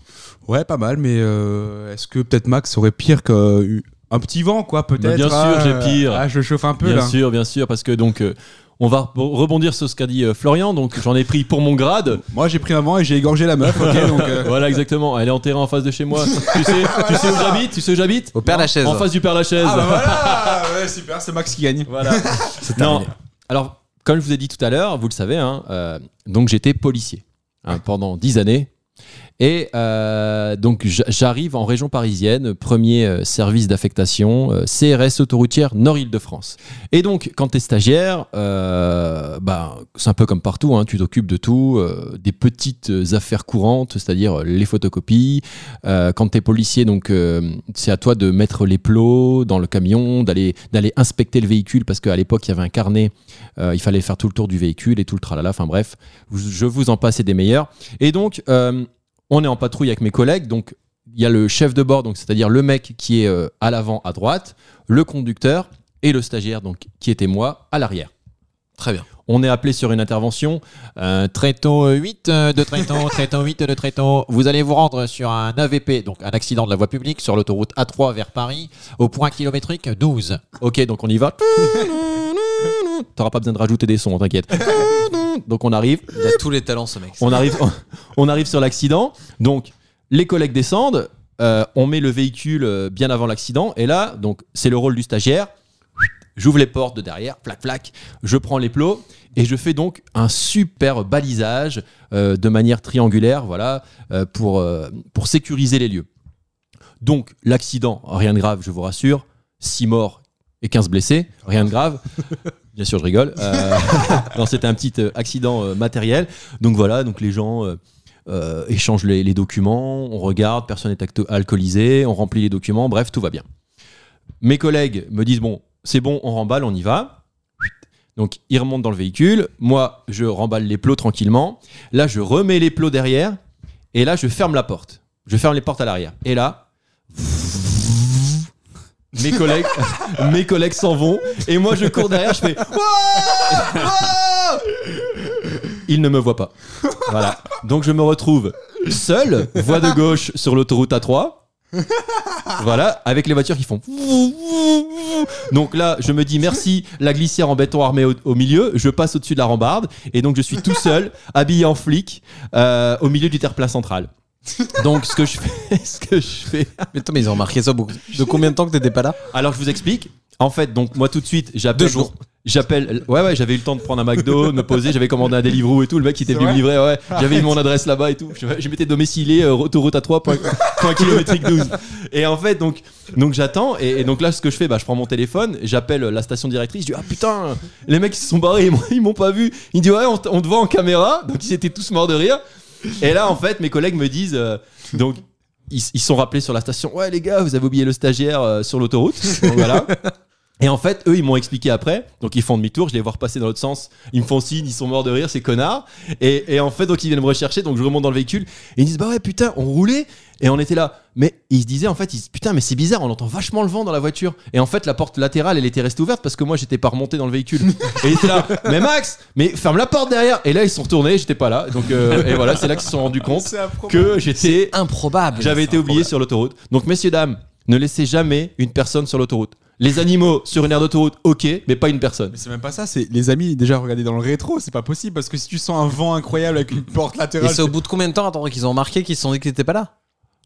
C: ouais, pas mal. Mais euh, est-ce que peut-être Max aurait pire qu'un petit vent, quoi, peut-être
D: bien sûr,
C: ah,
D: j'ai pire.
C: Ah, je chauffe un peu
D: Bien
C: là.
D: sûr, bien sûr, parce que donc. euh, on va re- rebondir sur ce qu'a dit euh, Florian, donc j'en ai pris pour mon grade.
C: Moi, j'ai pris un vent et j'ai égorgé la meuf. ok, donc, euh, <laughs>
D: Voilà, exactement. Elle est enterrée en face de chez moi. tu sais, <laughs> tu sais où j'habite Tu sais où j'habite
B: Au Père Lachaise.
D: En face du Père Lachaise.
C: Ah bah voilà, <laughs> ouais, super, c'est Max qui gagne.
D: Voilà. non. Alors, comme je vous ai dit tout à l'heure, vous le savez, hein, euh, donc j'étais policier hein, pendant dix années. Et euh, donc j'arrive en région parisienne, premier euh, service d'affectation, euh, CRS autoroutière Nord-Île-de-France. Et donc quand tu es stagiaire, euh, bah, c'est un peu comme partout, hein, tu t'occupes de tout, euh, des petites affaires courantes, c'est-à-dire les photocopies. Euh, quand tu es policier, donc euh, c'est à toi de mettre les plots dans le camion, d'aller inspecter le véhicule parce qu'à l'époque il y avait un carnet, euh, il fallait faire tout le tour du véhicule et tout le tralala. Enfin bref, je vous en passe des meilleurs. Et donc euh, on est en patrouille avec mes collègues, donc il y a le chef de bord, donc c'est-à-dire le mec qui est euh, à l'avant à droite, le conducteur et le stagiaire, donc qui était moi à l'arrière.
B: Très bien.
D: On est appelé sur une intervention. Euh, Traiton 8 euh, de Traiton, Traiton 8 de Traiton. Vous allez vous rendre sur un AVP, donc un accident de la voie publique, sur l'autoroute A3 vers Paris, au point kilométrique 12. Ok, donc on y va. <laughs> T'auras pas besoin de rajouter des sons, t'inquiète. <laughs> Donc on arrive,
B: Il a tous les talents, ce mec.
D: on arrive, on arrive sur l'accident. Donc, les collègues descendent. euh, on met le véhicule euh, bien avant l'accident. Et là, donc, c'est le rôle du stagiaire. J'ouvre les portes de derrière, plac, plac. Je prends les plots et je fais donc un super balisage euh, de manière triangulaire, voilà, euh, pour, pour sécuriser les lieux. Donc, l'accident, rien de grave, je vous rassure. 6 morts et 15 blessés, rien de grave. Bien sûr, je rigole. Euh, <laughs> c'était un petit euh, accident euh, matériel. Donc voilà, donc les gens échangent les, documents, on regarde, personne n'est alcoolisé, on remplit les documents, bref, tout va bien. Mes collègues me disent bon, c'est bon, on remballe, on y va. Donc ils remontent dans le véhicule, moi je remballe les plots tranquillement. Là, je remets les plots derrière et là, je ferme la porte. Je ferme les portes à l'arrière. Et là, mes collègues, <laughs> mes collègues s'en vont et moi je cours derrière, je fais Ils ne me voient pas. Voilà. Donc je me retrouve seul, voie de gauche sur l'autoroute A3. Voilà, avec les voitures qui font <laughs> Donc là, je me dis merci, la glissière en béton armé au, au milieu, je passe au-dessus de la rambarde, et donc je suis tout seul, habillé en flic, euh, au milieu du terre-plein central. <laughs> Donc ce que je fais, <laughs> ce que je fais.
B: Mais attends, mais ils ont remarqué ça beaucoup. De combien de temps que t'étais pas là
D: Alors je vous explique. En fait, donc moi tout de suite, j'appelle.
B: Deux jours.
D: J'appelle. Ouais, ouais, j'avais eu le temps de prendre un McDo, de me poser, j'avais commandé un Deliveroo et tout. Le mec qui était venu me livrer, ouais. J'avais eu mon adresse là-bas et tout. Je, je m'étais domicilié euh, autoroute à 3, point, point kilométrique 12. Et en fait, donc, donc j'attends. Et, et donc là, ce que je fais, bah, je prends mon téléphone, j'appelle la station directrice. Je dis, ah putain, les mecs ils se sont barrés, ils m'ont- ils m'ont pas vu. Il me dit, ouais, on te voit en caméra. Donc ils étaient tous morts de rire. <laughs> Et là, en fait, mes collègues me disent, euh, donc. Ils, sont rappelés sur la station. Ouais, les gars, vous avez oublié le stagiaire euh, sur l'autoroute. Et en fait, eux, ils m'ont expliqué après. Donc, ils font demi-tour. Je les vois repasser dans l'autre sens. Ils me font signe. Ils sont morts de rire, ces connards. Et, et en fait, donc, ils viennent me rechercher. Donc, je remonte dans le véhicule. Et ils disent, bah ouais, putain, on roulait. Et on était là. Mais ils se disaient, en fait, ils se disent, putain, mais c'est bizarre. On entend vachement le vent dans la voiture. Et en fait, la porte latérale, elle était restée ouverte parce que moi, j'étais pas remonté dans le véhicule. <laughs> Et ils étaient là. Mais Max, mais ferme la porte derrière. Et là, ils sont retournés. J'étais pas là. Donc, euh, et voilà, c'est là qu'ils se sont rendus compte que j'étais
B: Improbable.
D: j'avais été oublié sur l'autoroute. Donc, messieurs, dames, ne laissez jamais une personne sur l'autoroute. Les animaux sur une aire d'autoroute, ok, mais pas une personne.
C: Mais c'est même pas ça, c'est les amis déjà regardez dans le rétro, c'est pas possible parce que si tu sens un vent incroyable avec une porte
B: Et
C: latérale,
B: c'est au bout de combien de temps attends, qu'ils ont remarqué qu'ils se sont dit que t'étais pas là?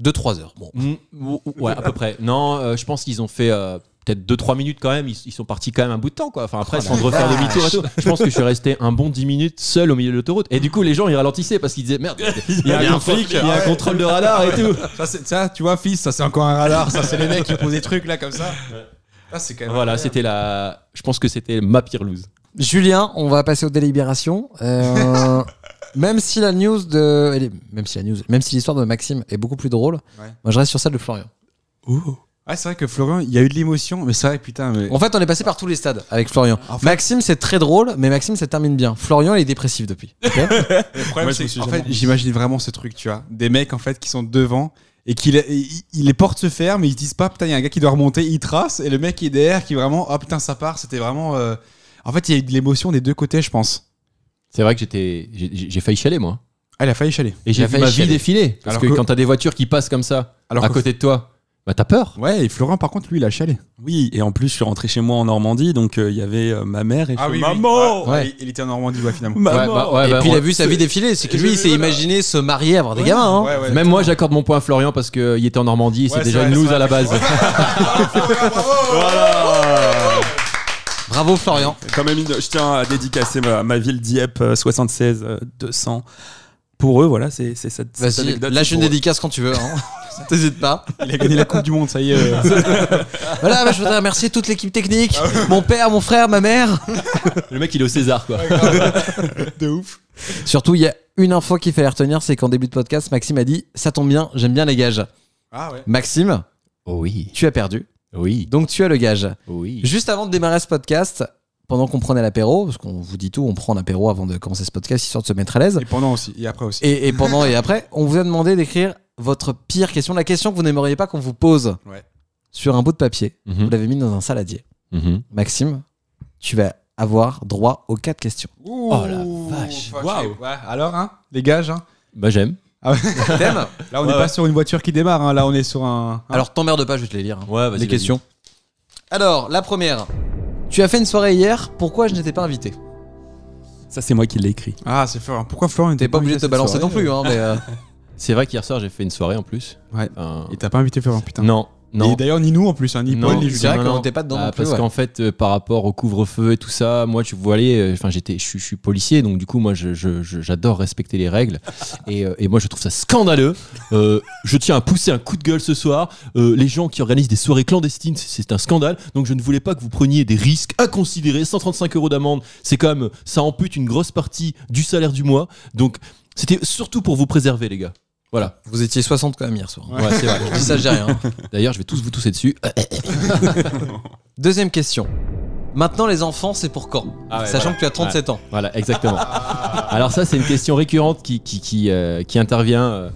B: 2-3 heures. Bon.
D: Mm, ou- ou- ouais, à peu près. Non, euh, je pense qu'ils ont fait euh, peut-être 2-3 minutes quand même. Ils, ils sont partis quand même un bout de temps, quoi. Enfin, après, sans refaire demi-tour et tout. Je pense que je suis resté un bon 10 minutes seul au milieu de l'autoroute. Et du coup, les gens, ils ralentissaient parce qu'ils disaient merde, <laughs> il y a, un, contrôle- il y a un contrôle de radar et tout.
C: ça, c'est- ça, tu vois fils, ça c'est encore un radar, ça c'est les mecs qui posent des trucs là comme ça. Là c'est quand même
D: Voilà, c'était la. Je pense que c'était ma pire lose.
B: Julien, on va passer aux délibérations. Euh, <laughs> même si la news de, même si la news, même si l'histoire de Maxime est beaucoup plus drôle,
C: Ouais.
B: moi je reste sur celle de Florian.
C: Ouais, c'est vrai que Florian, il y a eu de l'émotion, mais c'est vrai putain mais
B: En fait, on est passé par tous les stades avec Florian.
C: En fait-
B: Maxime, c'est très drôle, mais Maxime, ça termine bien. Florian, il est dépressif depuis. <laughs>
C: Le problème, c'est en fait, j'imagine vraiment ce truc, tu vois. Des mecs, en fait, qui sont devant et qui les, ils- ils- les portes se ferment, mais ils se disent pas, putain, il y a un gars qui doit remonter, il trace, et le mec qui est derrière, qui vraiment, oh putain, ça part. C'était vraiment. euh, En fait, il y a eu de l'émotion des deux côtés, je pense.
D: C'est vrai que j'étais. J'ai failli chialer, moi.
C: Ah, il a failli chaler.
D: Et j'ai
B: Il failli
D: ma vie
B: chialer.
D: défiler. Parce
C: Alors
D: que,
C: que-
D: quand t'as des voitures qui passent comme ça,
C: Alors
D: à côté de toi, bah t'as peur.
C: Ouais, et Florian, par contre, lui, il a chialé.
E: Oui, et en plus, je suis rentré chez moi en Normandie, donc euh, il y avait euh, ma mère et je fais,
C: maman
E: maman,
B: Ouais.
C: il, il était en Normandie, ouais, finalement.
E: maman.
D: Ouais, bah, ouais,
B: Et
D: bah,
B: puis il a vu sa vie défiler. C'est que lui, il s'est imaginé se marier, avoir des gamins. hein.
C: Ouais, ouais.
D: Même moi, j'accorde mon point à Florian parce qu'il était en Normandie et c'est déjà
C: c'est
D: une
C: vrai,
D: loose
C: c'est
D: à la
C: vrai. <laughs>
D: base.
B: Bravo Florian.
E: Quand même, une- je tiens à dédicacer ma, ma ville Dieppe euh, 76 euh, 200. Pour eux, voilà, c'est cette, cette
B: Vas-y,
E: anecdote.
B: lâche
E: c'est
B: une
E: eux.
B: dédicace quand tu veux. Hein. <laughs> T'hésites pas.
C: Il a gagné la Coupe du Monde, ça y est. euh. <laughs>
B: Voilà, bah, je voudrais remercier toute l'équipe technique, mon père, mon frère, ma mère. <laughs>
D: Le mec, il est au César, quoi.
C: de ouf.
B: Surtout, il y a une info qu'il fallait retenir, c'est qu'en début de podcast, Maxime a dit Ça tombe bien, j'aime bien les gages.
C: Ah ouais.
B: Maxime,
D: Oh oui,
B: tu as perdu,
D: oui,
B: donc tu as le gage.
D: oui.
B: Juste avant de démarrer ce podcast, pendant qu'on prenait l'apéro, parce qu'on vous dit tout, on prend l'apéro avant de commencer ce podcast, histoire de se mettre à l'aise.
C: Et pendant aussi, et après aussi.
B: Et, et pendant et après, on vous a demandé d'écrire votre pire question, la question que vous n'aimeriez pas qu'on vous pose
C: Ouais.
B: sur un bout de papier.
D: Mhm,
B: Vous l'avez mis dans un saladier.
D: mhm.
B: Maxime, tu vas avoir droit aux quatre questions.
D: Oh la vache.
C: Waouh. Ouais, alors, hein, les gages, hein.
D: Bah, j'aime. <laughs>
B: Thème
C: Là, on n'est
D: ouais.
C: pas sur une voiture qui démarre, hein. là, on est sur un. hein.
B: Alors t'emmerde pas, je vais te les lire. hein.
D: Ouais, vas-y.
B: les questions. Alors, la première. Tu as fait une soirée hier, pourquoi je n'étais pas invité?
E: Ça, c'est moi qui l'ai écrit.
C: Ah, c'est Florian. Pourquoi Florian
B: T'es
C: n'était
B: pas obligé de te balancer non plus, hein, <laughs> mais. euh,
D: C'est vrai qu'hier soir, j'ai fait une soirée en plus.
C: Ouais.
D: Euh,
C: Et t'as pas invité Florian, putain.
D: non, non.
C: Et d'ailleurs, ni nous en plus, hein, ni
D: Non,
C: Paul, ni
B: c'est
C: Julien.
B: vrai
D: non,
B: qu'on
D: non.
B: n'était pas dedans
D: Ah,
B: non plus.
D: parce
B: ouais.
D: qu'en fait, euh, par rapport au couvre-feu et tout ça, moi, tu vois, aller, euh, enfin, j'étais, je, suis- je suis policier, donc du coup, moi, je- je- je- j'adore respecter les règles, <laughs> et, euh, et moi, je trouve ça scandaleux. Euh, je tiens à pousser un coup de gueule ce soir. Euh, les gens qui organisent des soirées clandestines, c'est, c'est un scandale. Donc, je ne voulais pas que vous preniez des risques inconsidérés. 135 euros d'amende, c'est quand même, ça ampute une grosse partie du salaire du mois. Donc, c'était surtout pour vous préserver, les gars. Voilà.
B: Vous étiez 60 quand même hier soir.
D: Ouais, c'est vrai.
B: Je dis ça, j'ai rien.
D: D'ailleurs, je vais tous vous tousser dessus. <laughs>
B: Deuxième question. Maintenant, les enfants, c'est pour quand?
D: Ah ouais,
B: Sachant
D: voilà.
B: que tu as 37 ans.
D: Voilà, exactement. Alors ça, c'est une question récurrente qui, qui, qui, euh, qui intervient euh,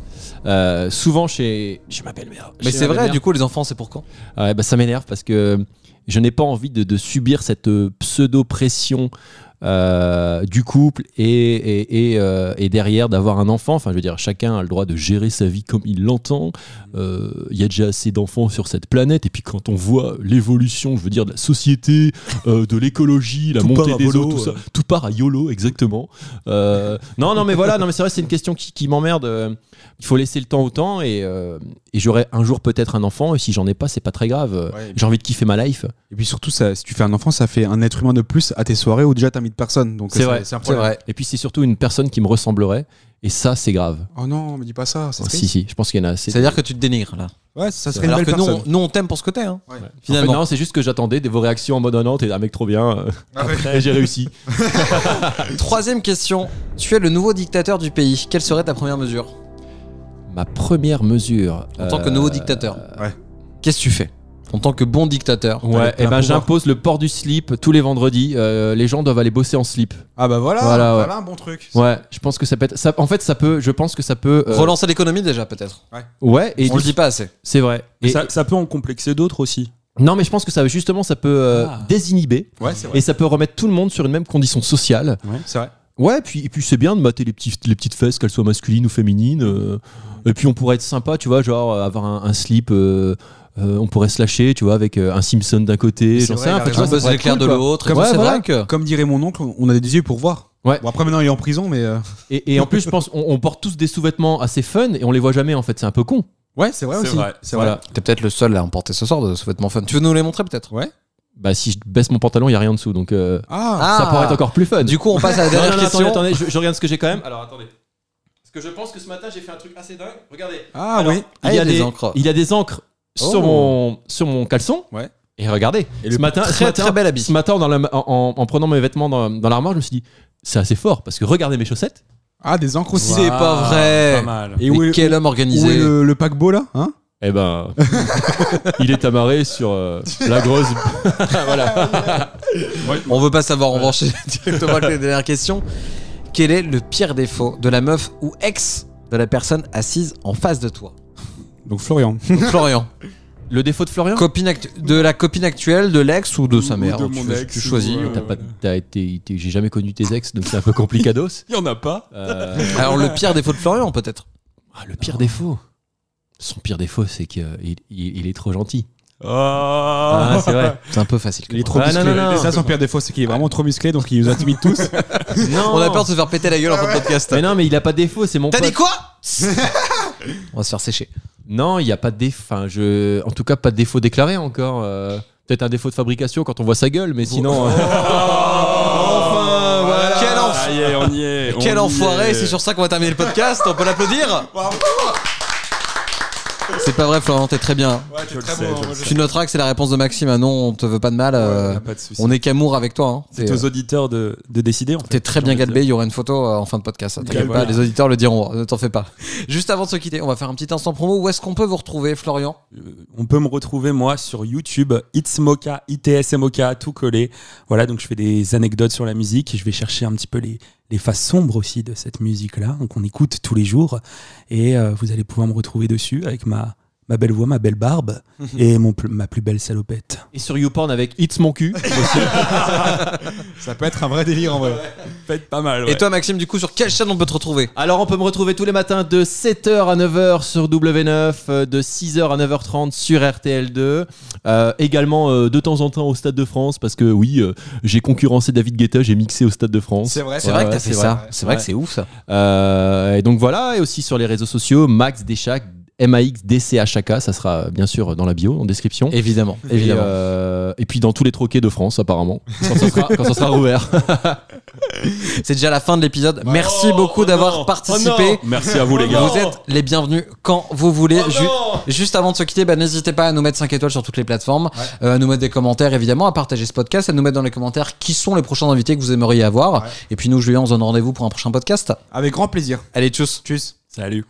D: euh, souvent chez, chez ma belle-mère.
B: Mais c'est vrai, du coup, les enfants, c'est pour quand?
D: Ouais, bah, ça m'énerve parce que je n'ai pas envie de, de subir cette pseudo-pression euh, du couple et, et, et, euh, et derrière d'avoir un enfant. Enfin, je veux dire, chacun a le droit de gérer sa vie comme il l'entend. Euh, Il y a déjà assez d'enfants sur cette planète. Et puis quand on voit l'évolution, je veux dire, de la société, euh, de l'écologie, la
E: Tout
D: montée des eaux, tout ça, tout part à YOLO, exactement. Euh, non, non, mais voilà, non, mais c'est vrai, c'est une question qui, qui m'emmerde. Il faut laisser le temps au temps et, euh, et j'aurai un jour peut-être un enfant. Et si j'en ai pas, c'est pas très grave.
C: Ouais.
D: J'ai envie de kiffer ma life.
C: Et puis surtout, ça, si tu fais un enfant, ça fait un être humain de plus à tes soirées où déjà t'as mis de personne. Donc
D: C'est vrai,
C: c'est.
D: Et puis c'est surtout une personne qui me ressemblerait. Et ça, c'est grave.
C: Oh non, me dis pas ça. ça
D: Oh, si, si, je pense qu'il y en a assez.
B: C'est-à-dire que tu te dénigres là.
C: Ouais, ça serait une
B: Alors
C: belle
B: que nous, nous, on t'aime pour ce que t'es. Hein.
C: Ouais.
D: En fait,
B: Finalement.
D: non, c'est juste que j'attendais de vos réactions en mode oh non, t'es un mec trop bien. euh,
C: Ah ouais.
D: Après, j'ai réussi. <laughs>
B: Troisième question. Tu es le nouveau dictateur du pays. Quelle serait ta première mesure?
D: Ma première mesure.
B: En tant que nouveau dictateur.
C: Ouais.
B: Qu'est-ce que tu fais? En tant que bon dictateur.
D: Ouais, et
C: plein
D: ben j'impose le port du slip tous les vendredis. Euh, les gens doivent aller bosser en slip.
C: Ah bah voilà,
D: Voilà,
C: voilà,
D: ouais.
C: un bon truc.
D: Ouais, je pense que ça peut être. Ça, en fait, ça peut. Je pense que ça peut. euh,
B: Relancer l'économie déjà peut-être.
D: Ouais, et
B: on le dit pas assez.
D: c'est vrai. Et-
E: ça, ça peut en complexer d'autres aussi.
D: Non, mais je pense que ça justement, ça peut euh,
E: Ah.
D: désinhiber
C: Ouais, c'est vrai.
D: et ça peut remettre tout le monde sur une même condition sociale.
C: C'est vrai.
D: Ouais, puis, et puis c'est bien de mater les, petits, les petites fesses, qu'elles soient masculines ou féminines. euh, et puis on pourrait être sympa, tu vois, genre avoir un, un slip. euh, euh, on pourrait se lâcher, tu vois, avec euh, un Simpson d'un côté. J'en sais rien, enfin, tu
C: raison.
D: vois, ça
B: buzz
D: pourrait être
B: l'éclair
D: cool,
B: de
D: quoi.
B: l'autre.
C: Comme-
B: Ouais,
D: ouais,
B: c'est
D: voilà.
B: vrai que.
C: Comme dirait mon oncle, on a des yeux pour voir.
D: Ouais.
C: Bon, après maintenant il est en prison, mais. euh,
D: Et, et en plus, je pense, on, on porte tous des sous-vêtements assez fun et on les voit jamais, en fait, c'est un peu con.
C: Ouais, c'est vrai
E: C'est
C: aussi.
E: vrai.
C: C'est vrai.
D: Voilà.
B: T'es peut-être le seul à emporter ce sort de sous-vêtements fun. Tu veux nous les montrer peut-être?
C: Ouais.
D: Bah, si je baisse mon pantalon, il y a rien en dessous, donc euh,
C: Ah,
D: ça pourrait être encore plus fun.
B: Du coup, on passe à la
D: Non,
B: dernière
D: non,
B: question.
D: attendez, attendez, je, je regarde ce que j'ai quand même. Alors attendez. Parce que je pense que ce matin j'ai fait un truc assez dingue. Regardez.
C: ah
D: Alors,
C: oui.
B: Ah,
D: il, y a des,
B: encres.
D: il y a des encres sur,
B: Oh.
D: mon, sur mon caleçon.
C: Ouais.
D: Et regardez.
C: Et
D: ce matin, ce
B: très,
D: matin,
B: très bel habit.
D: Ce matin, dans la- en, en- en prenant mes vêtements dans, dans l'armoire, je me suis dit, c'est assez fort parce que regardez mes chaussettes.
C: Ah, des encres aussi.
B: C'est pas vrai.
E: Pas mal.
C: Et
B: Mais
C: où est,
B: quel homme
C: où est
B: organisé.
C: le, le paquebot là hein?
D: Eh ben, <laughs> il est amarré sur euh, la grosse. <laughs> voilà.
B: On veut pas savoir, on va enchaîner <laughs> directement avec les dernières questions. Quel est le pire défaut de la meuf ou ex de la personne assise en face de toi?
C: Donc Florian. <laughs>
B: Florian,
D: Le défaut de Florian
B: copine de la copine actuelle, de l'ex ou de sa mère
E: de
B: tu,
E: mon ex,
B: tu choisis.
E: euh,
D: T'as pas, t'as été, t'es- j'ai jamais connu tes ex, donc c'est un peu complicados. <laughs>
E: Il y en a pas.
D: Euh,
B: Alors le pire défaut de Florian peut-être
D: ah, le pire défaut. Son pire défaut, c'est qu'il il, il est trop gentil.
E: Ah,
D: Ah, c'est vrai. <laughs>
B: C'est un peu facile.
C: Il est trop
D: Ah,
C: musclé.
D: non, non, non.
C: Et ça, son pire défaut, c'est qu'il est vraiment trop musclé, donc il nous intimide tous.
D: Non.
B: On a peur de se faire péter la gueule en fin de podcast.
D: Mais non, mais il a pas de défaut, c'est mon
B: T'as
D: pote.
B: dit quoi? <laughs> On va se faire sécher.
D: Non, il n'y a pas de défaut. Enfin, je... En tout cas, pas de défaut déclaré encore. euh, Peut-être un défaut de fabrication quand on voit sa gueule, mais sinon. euh,
B: Enfin, voilà. Quel, enf-
E: on y est.
B: enfoiré,
E: est.
B: c'est sur ça qu'on va terminer le podcast, on peut l'applaudir C'est pas vrai Florian, t'es très bien.
E: Je le sais, je le sais.
B: Tu noteras que c'est la réponse de Maxime, ah non, on te veut pas de mal. euh,
E: Y a pas de souci.
B: on est qu'amour avec toi. Hein.
E: C'est
B: T'es,
E: aux auditeurs de, de décider. en fait,
B: t'es très
E: j'ai
B: bien
E: envie de
B: galbé, il y aura une photo euh, en fin de podcast. T'inquiète
E: Galbé.
B: pas, les auditeurs le diront, ne t'en fais pas. <laughs> Juste avant de se quitter, on va faire un petit instant promo. Où est-ce qu'on peut vous retrouver, Florian?
E: Euh, On peut me retrouver moi sur YouTube, It's Mocha, ITS Mocha, tout collé. Voilà, donc je fais des anecdotes sur la musique et je vais chercher un petit peu les, les faces sombres aussi de cette musique-là, qu'on écoute tous les jours. Et euh, vous allez pouvoir me retrouver dessus avec ma, ma belle voix, ma belle barbe <laughs> et mon, pl- ma plus belle salopette.
D: Et sur YouPorn avec It's mon cul. <laughs>
C: ça peut être un vrai délire en vrai.
E: Faites pas mal.
B: Et toi, Maxime, du coup, sur quelle chaîne on peut te retrouver?
D: Alors, on peut me retrouver tous les matins de 7h à 9h sur W9, euh, de 6h à 9h30 sur RTL2. Euh, également, euh, de temps en temps au Stade de France, parce que oui, euh, j'ai concurrencé David Guetta, j'ai mixé au Stade de France.
C: C'est vrai,
B: C'est
D: Ouais,
B: vrai que
D: ouais,
B: t'as fait
D: c'est
B: ça.
D: vrai.
B: C'est vrai que c'est ouf ça.
D: Euh, et donc voilà, et aussi sur les réseaux sociaux, Max Deschak, MAX DCHK, ça sera euh, bien sûr dans la bio, en description.
B: Évidemment,
D: Et,
B: évidemment.
D: euh, et puis dans tous les troquets de France, apparemment, <laughs> quand ça sera, quand ça sera rouvert. <laughs>
B: C'est déjà la fin de l'épisode. Merci beaucoup d'avoir participé.
E: Merci à vous les gars.
B: Vous êtes les bienvenus quand vous voulez. Ju- Juste avant de se quitter, bah, n'hésitez pas à nous mettre 5 étoiles sur toutes les plateformes, euh, à nous mettre des commentaires évidemment, à partager ce podcast, à nous mettre dans les commentaires qui sont les prochains invités que vous aimeriez avoir. Et puis nous, Julien, on se donne rendez-vous pour un prochain podcast.
C: Avec grand plaisir.
B: Allez, tchuss
C: Tchuss.
E: Salut.